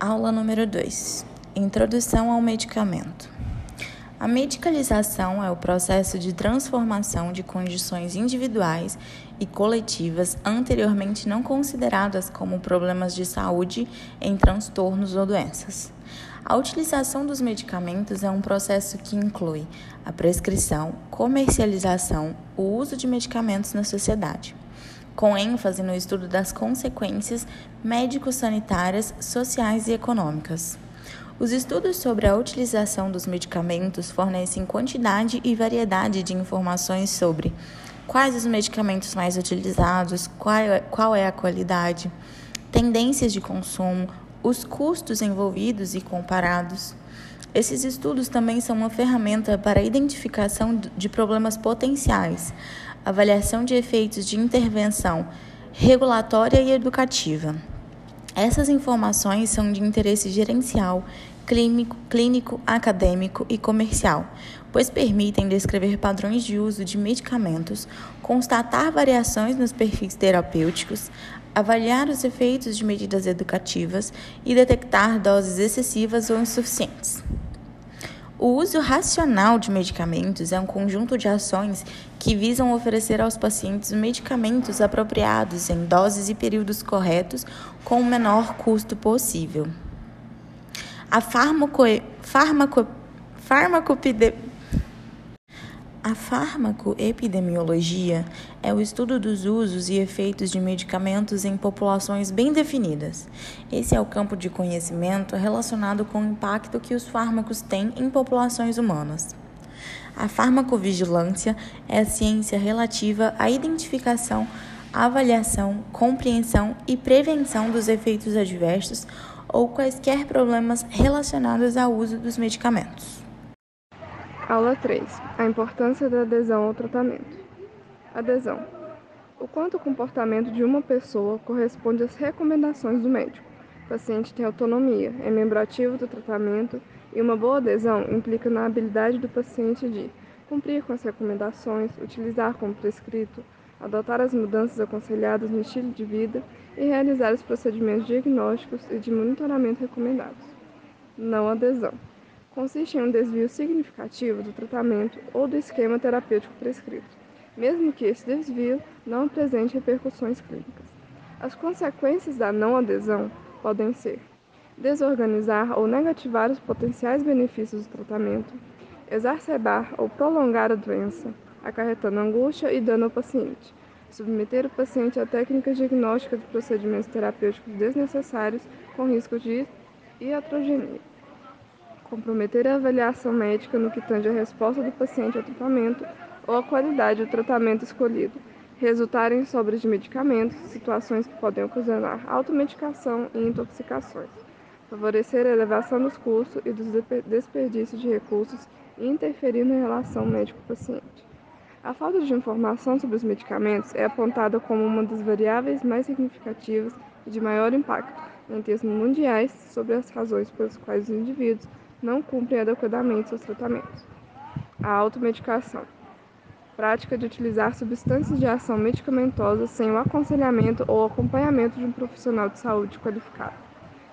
Aula número 2: Introdução ao medicamento. A medicalização é o processo de transformação de condições individuais e coletivas anteriormente não consideradas como problemas de saúde em transtornos ou doenças. A utilização dos medicamentos é um processo que inclui a prescrição, comercialização, o uso de medicamentos na sociedade, com ênfase no estudo das consequências médico-sanitárias, sociais e econômicas. Os estudos sobre a utilização dos medicamentos fornecem quantidade e variedade de informações sobre quais os medicamentos mais utilizados, qual é, qual é a qualidade, tendências de consumo, os custos envolvidos e comparados. Esses estudos também são uma ferramenta para a identificação de problemas potenciais, avaliação de efeitos de intervenção regulatória e educativa. Essas informações são de interesse gerencial, clínico, clínico, acadêmico e comercial, pois permitem descrever padrões de uso de medicamentos, constatar variações nos perfis terapêuticos, avaliar os efeitos de medidas educativas e detectar doses excessivas ou insuficientes. O uso racional de medicamentos é um conjunto de ações que visam oferecer aos pacientes medicamentos apropriados em doses e períodos corretos com o menor custo possível. A farmaco, farmaco, farmacopide, a farmacoepidemiologia é o estudo dos usos e efeitos de medicamentos em populações bem definidas. Esse é o campo de conhecimento relacionado com o impacto que os fármacos têm em populações humanas. A farmacovigilância é a ciência relativa à identificação, avaliação, compreensão e prevenção dos efeitos adversos ou quaisquer problemas relacionados ao uso dos medicamentos. Aula 3. A importância da adesão ao tratamento. Adesão. O quanto o comportamento de uma pessoa corresponde às recomendações do médico. O paciente tem autonomia, é membro ativo do tratamento e uma boa adesão implica na habilidade do paciente de cumprir com as recomendações, utilizar como prescrito, adotar as mudanças aconselhadas no estilo de vida e realizar os procedimentos diagnósticos e de monitoramento recomendados. Não adesão consiste em um desvio significativo do tratamento ou do esquema terapêutico prescrito, mesmo que esse desvio não apresente repercussões clínicas. As consequências da não adesão podem ser desorganizar ou negativar os potenciais benefícios do tratamento, exacerbar ou prolongar a doença, acarretando angústia e dano ao paciente, submeter o paciente a técnicas diagnósticas de procedimentos terapêuticos desnecessários com risco de iatrogenia comprometer a avaliação médica no que tange à resposta do paciente ao tratamento ou à qualidade do tratamento escolhido, resultar em sobras de medicamentos, situações que podem ocasionar automedicação e intoxicações, favorecer a elevação dos custos e dos desperdícios de recursos e interferir na relação médico-paciente. A falta de informação sobre os medicamentos é apontada como uma das variáveis mais significativas e de maior impacto, em termos mundiais, sobre as razões pelas quais os indivíduos não cumprem adequadamente seus tratamentos. A automedicação. Prática de utilizar substâncias de ação medicamentosa sem o aconselhamento ou acompanhamento de um profissional de saúde qualificado.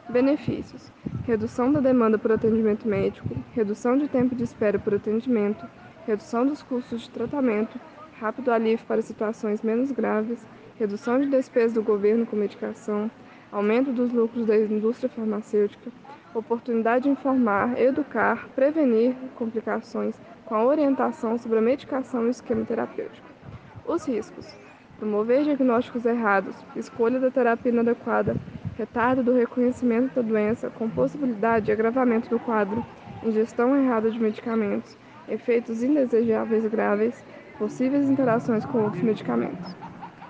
Benefícios: redução da demanda por atendimento médico, redução de tempo de espera por atendimento, redução dos custos de tratamento, rápido alívio para situações menos graves, redução de despesas do governo com medicação, aumento dos lucros da indústria farmacêutica, oportunidade de informar, educar, prevenir complicações com a orientação sobre a medicação e o esquema terapêutico. Os riscos: promover diagnósticos errados, escolha da terapia inadequada, retardo do reconhecimento da doença com possibilidade de agravamento do quadro, ingestão errada de medicamentos, efeitos indesejáveis graves, possíveis interações com outros medicamentos.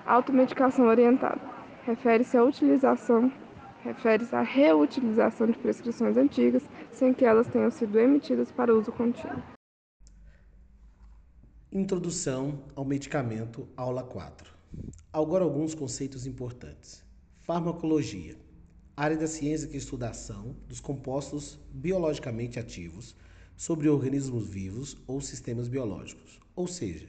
Automedicação orientada refere-se à utilização refere-se à reutilização de prescrições antigas sem que elas tenham sido emitidas para uso contínuo. Introdução ao medicamento, aula 4. Agora alguns conceitos importantes. Farmacologia. Área da ciência que estuda a ação dos compostos biologicamente ativos sobre organismos vivos ou sistemas biológicos, ou seja,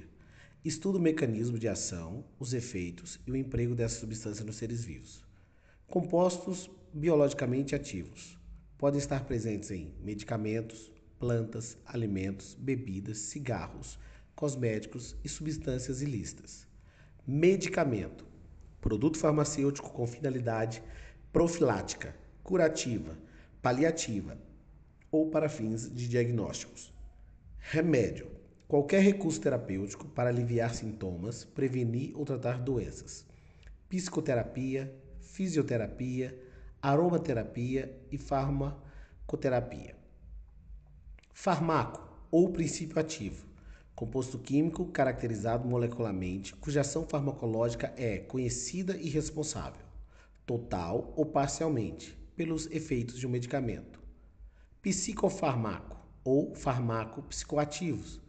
estuda o mecanismo de ação, os efeitos e o emprego dessa substância nos seres vivos. Compostos biologicamente ativos podem estar presentes em medicamentos, plantas, alimentos, bebidas, cigarros, cosméticos e substâncias ilícitas. Medicamento produto farmacêutico com finalidade profilática, curativa, paliativa ou para fins de diagnósticos. Remédio qualquer recurso terapêutico para aliviar sintomas, prevenir ou tratar doenças. Psicoterapia, fisioterapia, aromaterapia e farmacoterapia. Farmaco ou princípio ativo composto químico caracterizado molecularmente, cuja ação farmacológica é conhecida e responsável, total ou parcialmente, pelos efeitos de um medicamento. Psicofarmaco ou farmaco psicoativos,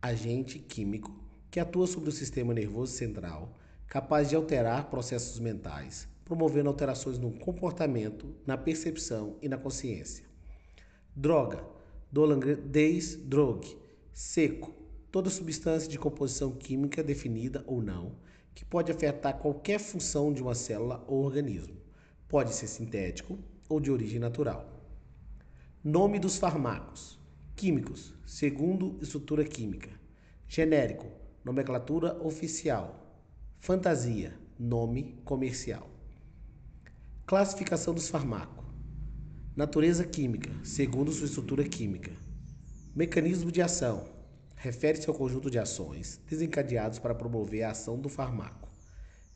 agente químico que atua sobre o sistema nervoso central, capaz de alterar processos mentais, promovendo alterações no comportamento, na percepção e na consciência. Droga, do holandês drog, seco, toda substância de composição química definida ou não, que pode afetar qualquer função de uma célula ou organismo. Pode ser sintético ou de origem natural. Nome dos fármacos: químicos, segundo estrutura química. Genérico, nomenclatura oficial. Fantasia, nome comercial. Classificação dos fármacos: natureza química, segundo sua estrutura química. Mecanismo de ação: refere-se ao conjunto de ações desencadeados para promover a ação do fármaco.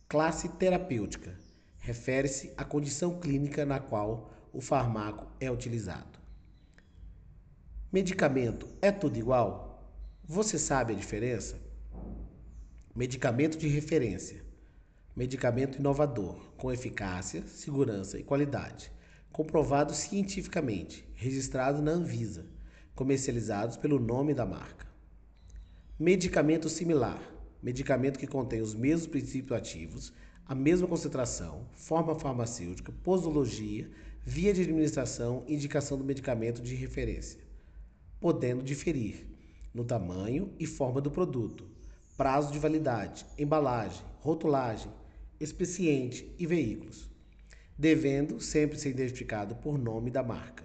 Classe terapêutica refere-se à condição clínica na qual o fármaco é utilizado. Medicamento é tudo igual? Você sabe a diferença? Medicamento de referência. Medicamento inovador, com eficácia, segurança e qualidade, comprovado cientificamente, registrado na Anvisa, comercializados pelo nome da marca. Medicamento similar. Medicamento que contém os mesmos princípios ativos, a mesma concentração, forma farmacêutica, posologia, via de administração e indicação do medicamento de referência, podendo diferir no tamanho e forma do produto, prazo de validade, embalagem, rotulagem, expeciente e veículos, devendo sempre ser identificado por nome da marca.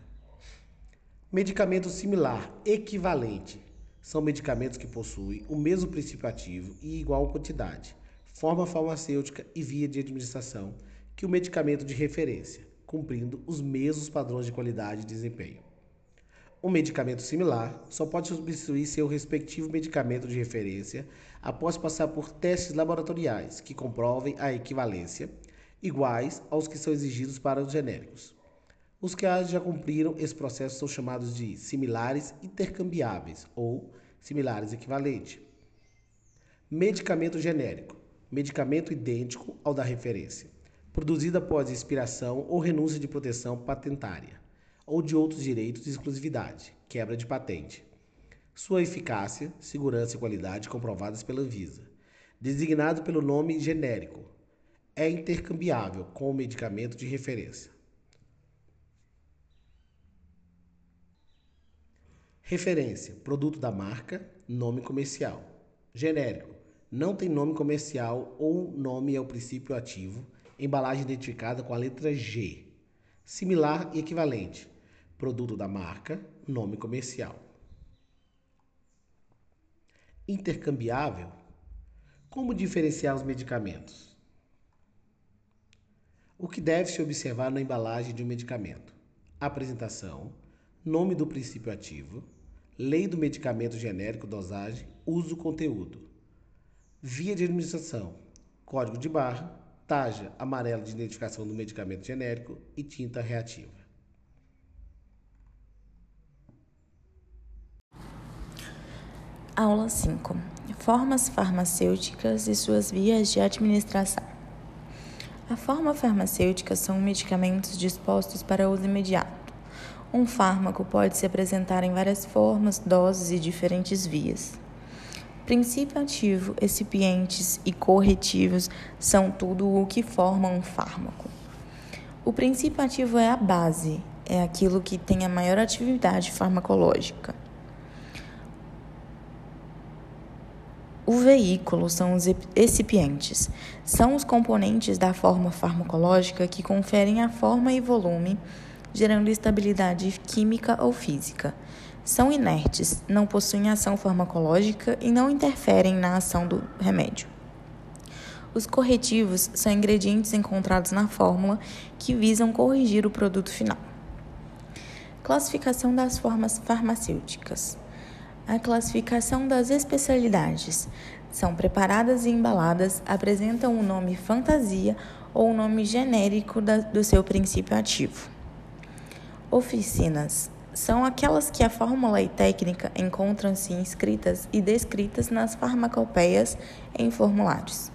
Medicamento similar equivalente são medicamentos que possuem o mesmo princípio ativo e igual quantidade, forma farmacêutica e via de administração que o medicamento de referência, cumprindo os mesmos padrões de qualidade e desempenho. Um medicamento similar só pode substituir seu respectivo medicamento de referência após passar por testes laboratoriais que comprovem a equivalência, iguais aos que são exigidos para os genéricos. Os que já cumpriram esse processo são chamados de similares intercambiáveis ou similares equivalentes. Medicamento genérico medicamento idêntico ao da referência, produzido após expiração ou renúncia de proteção patentária ou de outros direitos de exclusividade, quebra de patente. Sua eficácia, segurança e qualidade comprovadas pela Anvisa. Designado pelo nome genérico, é intercambiável com o medicamento de referência. Referência: produto da marca, nome comercial. Genérico: não tem nome comercial ou nome é o princípio ativo, embalagem identificada com a letra G. Similar e equivalente: produto da marca, nome comercial. Intercambiável: como diferenciar os medicamentos? O que deve se observar na embalagem de um medicamento? Apresentação, nome do princípio ativo, Lei do medicamento genérico, dosagem, uso, conteúdo. Via de administração: código de barra, taja amarela de identificação do medicamento genérico e tinta reativa. Aula 5: Formas farmacêuticas e suas vias de administração. A forma farmacêutica são medicamentos dispostos para uso imediato um fármaco pode se apresentar em várias formas, doses e diferentes vias. Princípio ativo, excipientes e corretivos são tudo o que forma um fármaco. O princípio ativo é a base, é aquilo que tem a maior atividade farmacológica. O veículo são os excipientes. São os componentes da forma farmacológica que conferem a forma e volume, gerando estabilidade química ou física. São inertes, não possuem ação farmacológica e não interferem na ação do remédio. Os corretivos são ingredientes encontrados na fórmula que visam corrigir o produto final. Classificação das formas farmacêuticas. A classificação das especialidades são preparadas e embaladas, apresentam o um nome fantasia ou o um nome genérico da, do seu princípio ativo. Oficinas são aquelas que a fórmula e técnica encontram-se inscritas e descritas nas farmacopeias em formulários.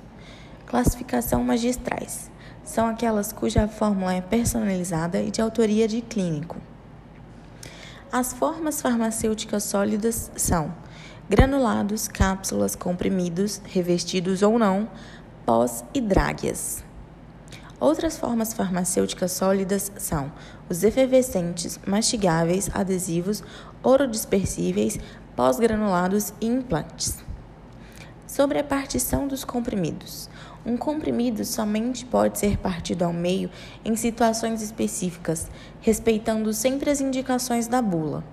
Classificação magistrais são aquelas cuja fórmula é personalizada e de autoria de clínico. As formas farmacêuticas sólidas são granulados, cápsulas, comprimidos, revestidos ou não, pós e dráguias. Outras formas farmacêuticas sólidas são os efervescentes, mastigáveis, adesivos, orodispersíveis, pós-granulados e implantes. Sobre a partição dos comprimidos. Um comprimido somente pode ser partido ao meio em situações específicas, respeitando sempre as indicações da bula.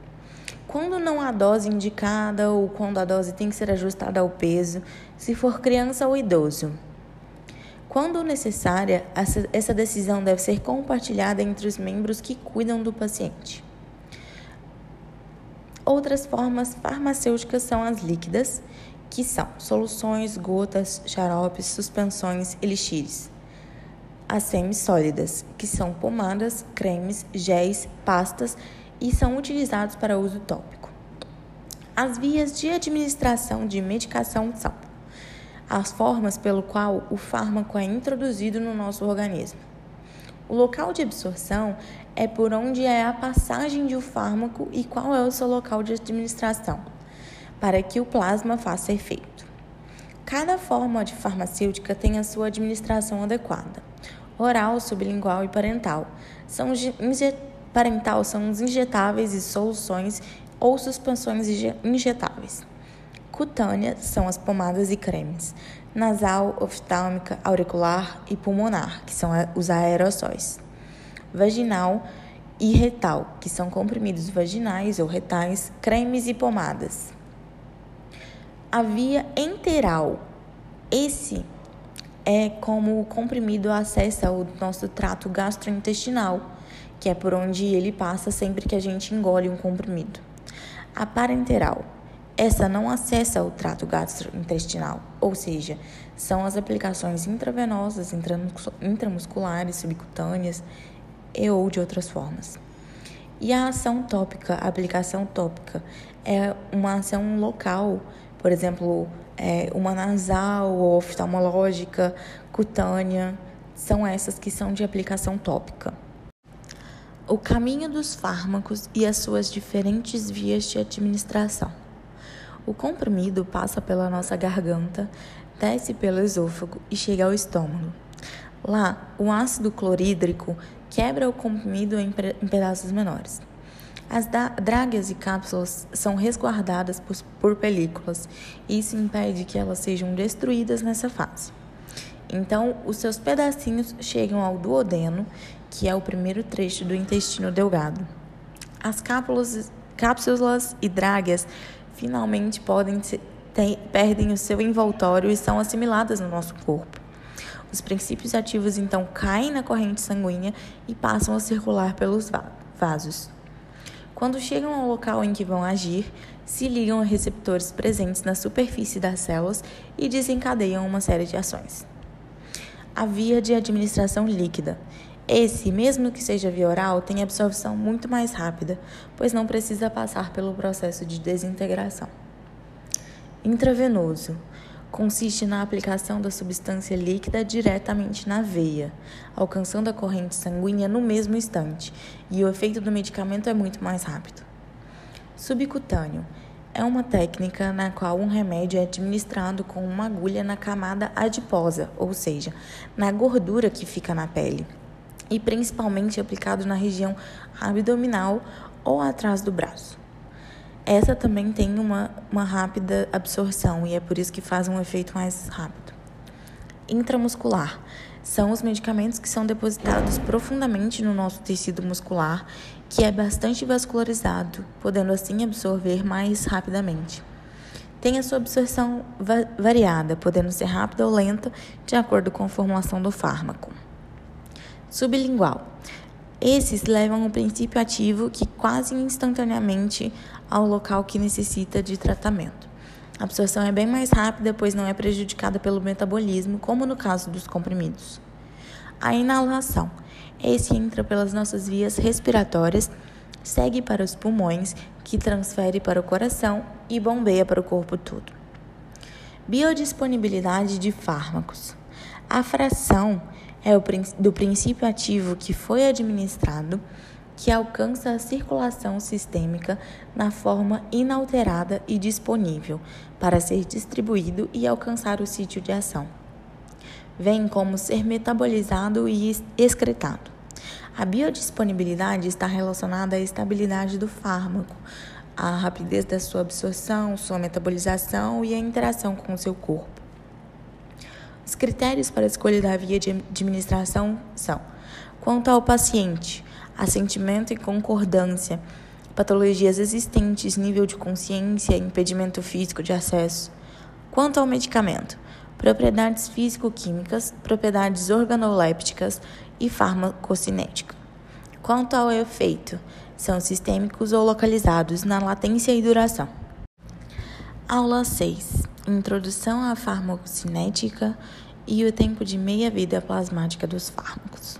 Quando não há dose indicada ou quando a dose tem que ser ajustada ao peso, se for criança ou idoso. Quando necessária, essa decisão deve ser compartilhada entre os membros que cuidam do paciente. Outras formas farmacêuticas são as líquidas, que são soluções, gotas, xaropes, suspensões, elixires. As semissólidas, que são pomadas, cremes, géis, pastas e são utilizados para uso tópico. As vias de administração de medicação são as formas pelo qual o fármaco é introduzido no nosso organismo. O local de absorção é por onde é a passagem de um fármaco e qual é o seu local de administração para que o plasma faça efeito. Cada forma de farmacêutica tem a sua administração adequada. Oral, sublingual e parental. São parental são os injetáveis e soluções ou suspensões injetáveis. Cutânea são as pomadas e cremes. Nasal, oftálmica, auricular e pulmonar, que são os aerossóis. Vaginal e retal, que são comprimidos vaginais ou retais, cremes e pomadas a via enteral. Esse é como o comprimido acessa o nosso trato gastrointestinal, que é por onde ele passa sempre que a gente engole um comprimido. A parenteral. Essa não acessa o trato gastrointestinal, ou seja, são as aplicações intravenosas, intramusculares, subcutâneas e ou de outras formas. E a ação tópica, a aplicação tópica, é uma ação local por exemplo, é, uma nasal ou oftalmológica, cutânea, são essas que são de aplicação tópica. O caminho dos fármacos e as suas diferentes vias de administração. O comprimido passa pela nossa garganta, desce pelo esôfago e chega ao estômago. Lá, o ácido clorídrico quebra o comprimido em pedaços menores. As dragas e cápsulas são resguardadas por, por películas isso impede que elas sejam destruídas nessa fase. Então, os seus pedacinhos chegam ao duodeno, que é o primeiro trecho do intestino delgado. As cápsulas, cápsulas e dragas finalmente podem perdem o seu envoltório e são assimiladas no nosso corpo. Os princípios ativos então caem na corrente sanguínea e passam a circular pelos vasos. Quando chegam ao local em que vão agir, se ligam a receptores presentes na superfície das células e desencadeiam uma série de ações. A via de administração líquida. Esse, mesmo que seja via oral, tem absorção muito mais rápida, pois não precisa passar pelo processo de desintegração. Intravenoso consiste na aplicação da substância líquida diretamente na veia, alcançando a corrente sanguínea no mesmo instante, e o efeito do medicamento é muito mais rápido. Subcutâneo é uma técnica na qual um remédio é administrado com uma agulha na camada adiposa, ou seja, na gordura que fica na pele, e principalmente aplicado na região abdominal ou atrás do braço. Essa também tem uma, uma rápida absorção e é por isso que faz um efeito mais rápido. Intramuscular são os medicamentos que são depositados profundamente no nosso tecido muscular, que é bastante vascularizado, podendo assim absorver mais rapidamente. Tem a sua absorção va variada, podendo ser rápida ou lenta, de acordo com a formulação do fármaco. Sublingual. Esses levam o princípio ativo que quase instantaneamente ao local que necessita de tratamento. A absorção é bem mais rápida, pois não é prejudicada pelo metabolismo, como no caso dos comprimidos. A inalação. Esse entra pelas nossas vias respiratórias, segue para os pulmões, que transfere para o coração e bombeia para o corpo todo. Biodisponibilidade de fármacos. A fração é do princípio ativo que foi administrado que alcança a circulação sistêmica na forma inalterada e disponível para ser distribuído e alcançar o sítio de ação. Vem como ser metabolizado e excretado. A biodisponibilidade está relacionada à estabilidade do fármaco, à rapidez da sua absorção, sua metabolização e a interação com o seu corpo. Os critérios para a escolha da via de administração são: quanto ao paciente, assentimento e concordância, patologias existentes, nível de consciência, impedimento físico de acesso. Quanto ao medicamento, propriedades físico-químicas, propriedades organolépticas e farmacocinética. Quanto ao efeito, são sistêmicos ou localizados na latência e duração. Aula 6. Introdução à farmacocinética e o tempo de meia-vida plasmática dos fármacos.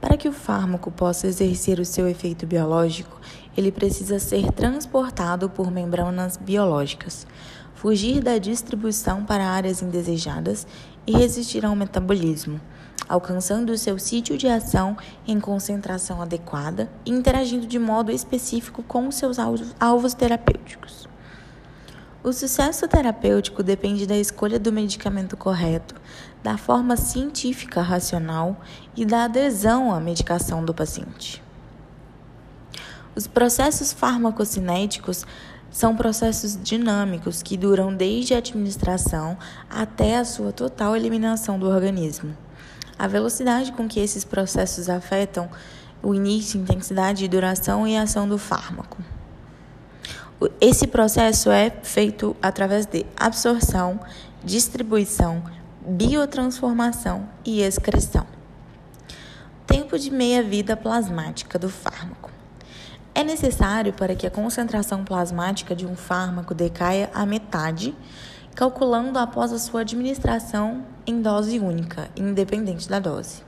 Para que o fármaco possa exercer o seu efeito biológico, ele precisa ser transportado por membranas biológicas, fugir da distribuição para áreas indesejadas e resistir ao metabolismo, alcançando o seu sítio de ação em concentração adequada e interagindo de modo específico com seus alvos terapêuticos. O sucesso terapêutico depende da escolha do medicamento correto, da forma científica racional e da adesão à medicação do paciente. Os processos farmacocinéticos são processos dinâmicos que duram desde a administração até a sua total eliminação do organismo. A velocidade com que esses processos afetam o início, intensidade, duração e ação do fármaco. Esse processo é feito através de absorção, distribuição, biotransformação e excreção. Tempo de meia-vida plasmática do fármaco. É necessário para que a concentração plasmática de um fármaco decaia à metade, calculando após a sua administração em dose única, independente da dose.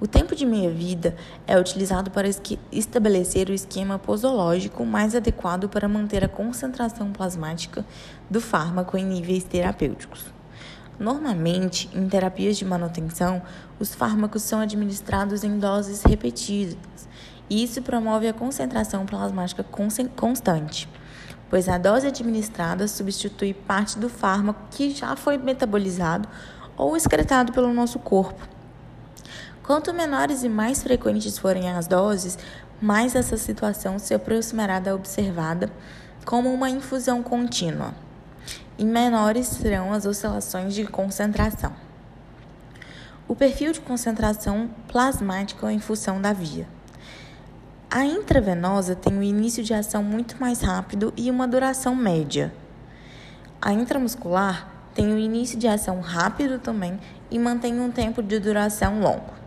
O tempo de meia-vida é utilizado para estabelecer o esquema posológico mais adequado para manter a concentração plasmática do fármaco em níveis terapêuticos. Normalmente, em terapias de manutenção, os fármacos são administrados em doses repetidas, e isso promove a concentração plasmática constante, pois a dose administrada substitui parte do fármaco que já foi metabolizado ou excretado pelo nosso corpo. Quanto menores e mais frequentes forem as doses, mais essa situação se aproximará da observada como uma infusão contínua e menores serão as oscilações de concentração. O perfil de concentração plasmática em função da via. A intravenosa tem um início de ação muito mais rápido e uma duração média. A intramuscular tem um início de ação rápido também e mantém um tempo de duração longo.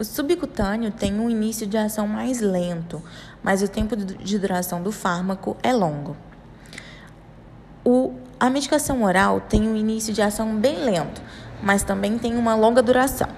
O subcutâneo tem um início de ação mais lento, mas o tempo de duração do fármaco é longo. O a medicação oral tem um início de ação bem lento, mas também tem uma longa duração.